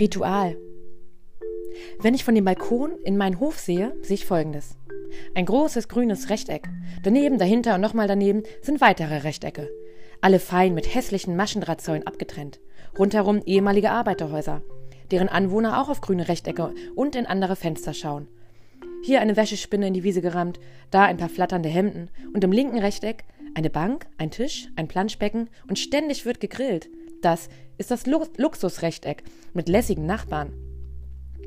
Ritual. Wenn ich von dem Balkon in meinen Hof sehe, sehe ich folgendes. Ein großes grünes Rechteck. Daneben, dahinter und nochmal daneben sind weitere Rechtecke. Alle fein mit hässlichen Maschendrahtzäunen abgetrennt. Rundherum ehemalige Arbeiterhäuser, deren Anwohner auch auf grüne Rechtecke und in andere Fenster schauen. Hier eine Wäschespinne in die Wiese gerammt, da ein paar flatternde Hemden und im linken Rechteck eine Bank, ein Tisch, ein Planschbecken und ständig wird gegrillt. Das ist das Lu Luxusrechteck mit lässigen Nachbarn.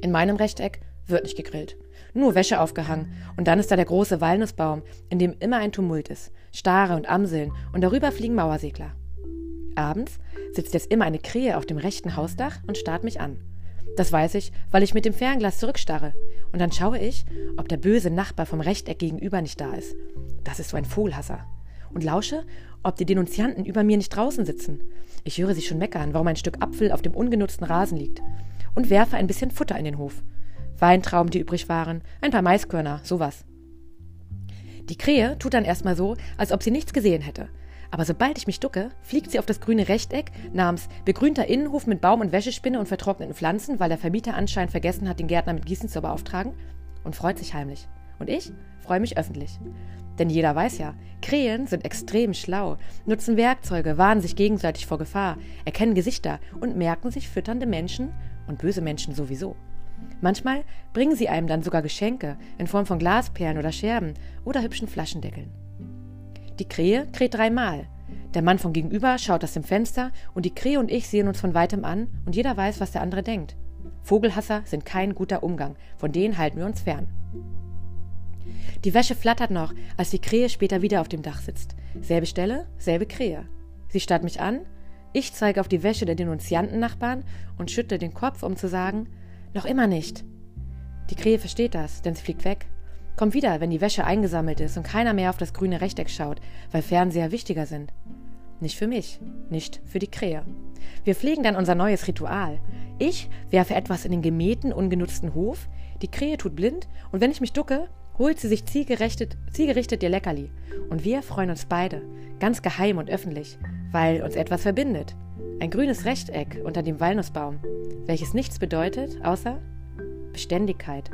In meinem Rechteck wird nicht gegrillt. Nur Wäsche aufgehangen. Und dann ist da der große Walnussbaum, in dem immer ein Tumult ist. Stare und Amseln und darüber fliegen Mauersegler. Abends sitzt jetzt immer eine Krähe auf dem rechten Hausdach und starrt mich an. Das weiß ich, weil ich mit dem Fernglas zurückstarre. Und dann schaue ich, ob der böse Nachbar vom Rechteck gegenüber nicht da ist. Das ist so ein Vogelhasser und lausche, ob die Denunzianten über mir nicht draußen sitzen. Ich höre sie schon meckern, warum ein Stück Apfel auf dem ungenutzten Rasen liegt. Und werfe ein bisschen Futter in den Hof. Weintrauben, die übrig waren, ein paar Maiskörner, sowas. Die Krähe tut dann erstmal so, als ob sie nichts gesehen hätte. Aber sobald ich mich ducke, fliegt sie auf das grüne Rechteck namens begrünter Innenhof mit Baum- und Wäschespinne und vertrockneten Pflanzen, weil der Vermieter anscheinend vergessen hat, den Gärtner mit Gießen zu beauftragen, und freut sich heimlich. Und ich freue mich öffentlich. Denn jeder weiß ja, Krähen sind extrem schlau, nutzen Werkzeuge, warnen sich gegenseitig vor Gefahr, erkennen Gesichter und merken sich fütternde Menschen und böse Menschen sowieso. Manchmal bringen sie einem dann sogar Geschenke in Form von Glasperlen oder Scherben oder hübschen Flaschendeckeln. Die Krähe kräht dreimal. Der Mann von gegenüber schaut aus dem Fenster und die Krähe und ich sehen uns von weitem an und jeder weiß, was der andere denkt. Vogelhasser sind kein guter Umgang, von denen halten wir uns fern. Die Wäsche flattert noch, als die Krähe später wieder auf dem Dach sitzt. Selbe Stelle, selbe Krähe. Sie starrt mich an, ich zeige auf die Wäsche der Denunziantennachbarn und schüttle den Kopf, um zu sagen, noch immer nicht. Die Krähe versteht das, denn sie fliegt weg. Kommt wieder, wenn die Wäsche eingesammelt ist und keiner mehr auf das grüne Rechteck schaut, weil Fernseher wichtiger sind. Nicht für mich, nicht für die Krähe. Wir pflegen dann unser neues Ritual. Ich werfe etwas in den gemähten, ungenutzten Hof, die Krähe tut blind und wenn ich mich ducke, holt sie sich zielgerichtet, zielgerichtet ihr Leckerli. Und wir freuen uns beide, ganz geheim und öffentlich, weil uns etwas verbindet. Ein grünes Rechteck unter dem Walnussbaum, welches nichts bedeutet, außer Beständigkeit.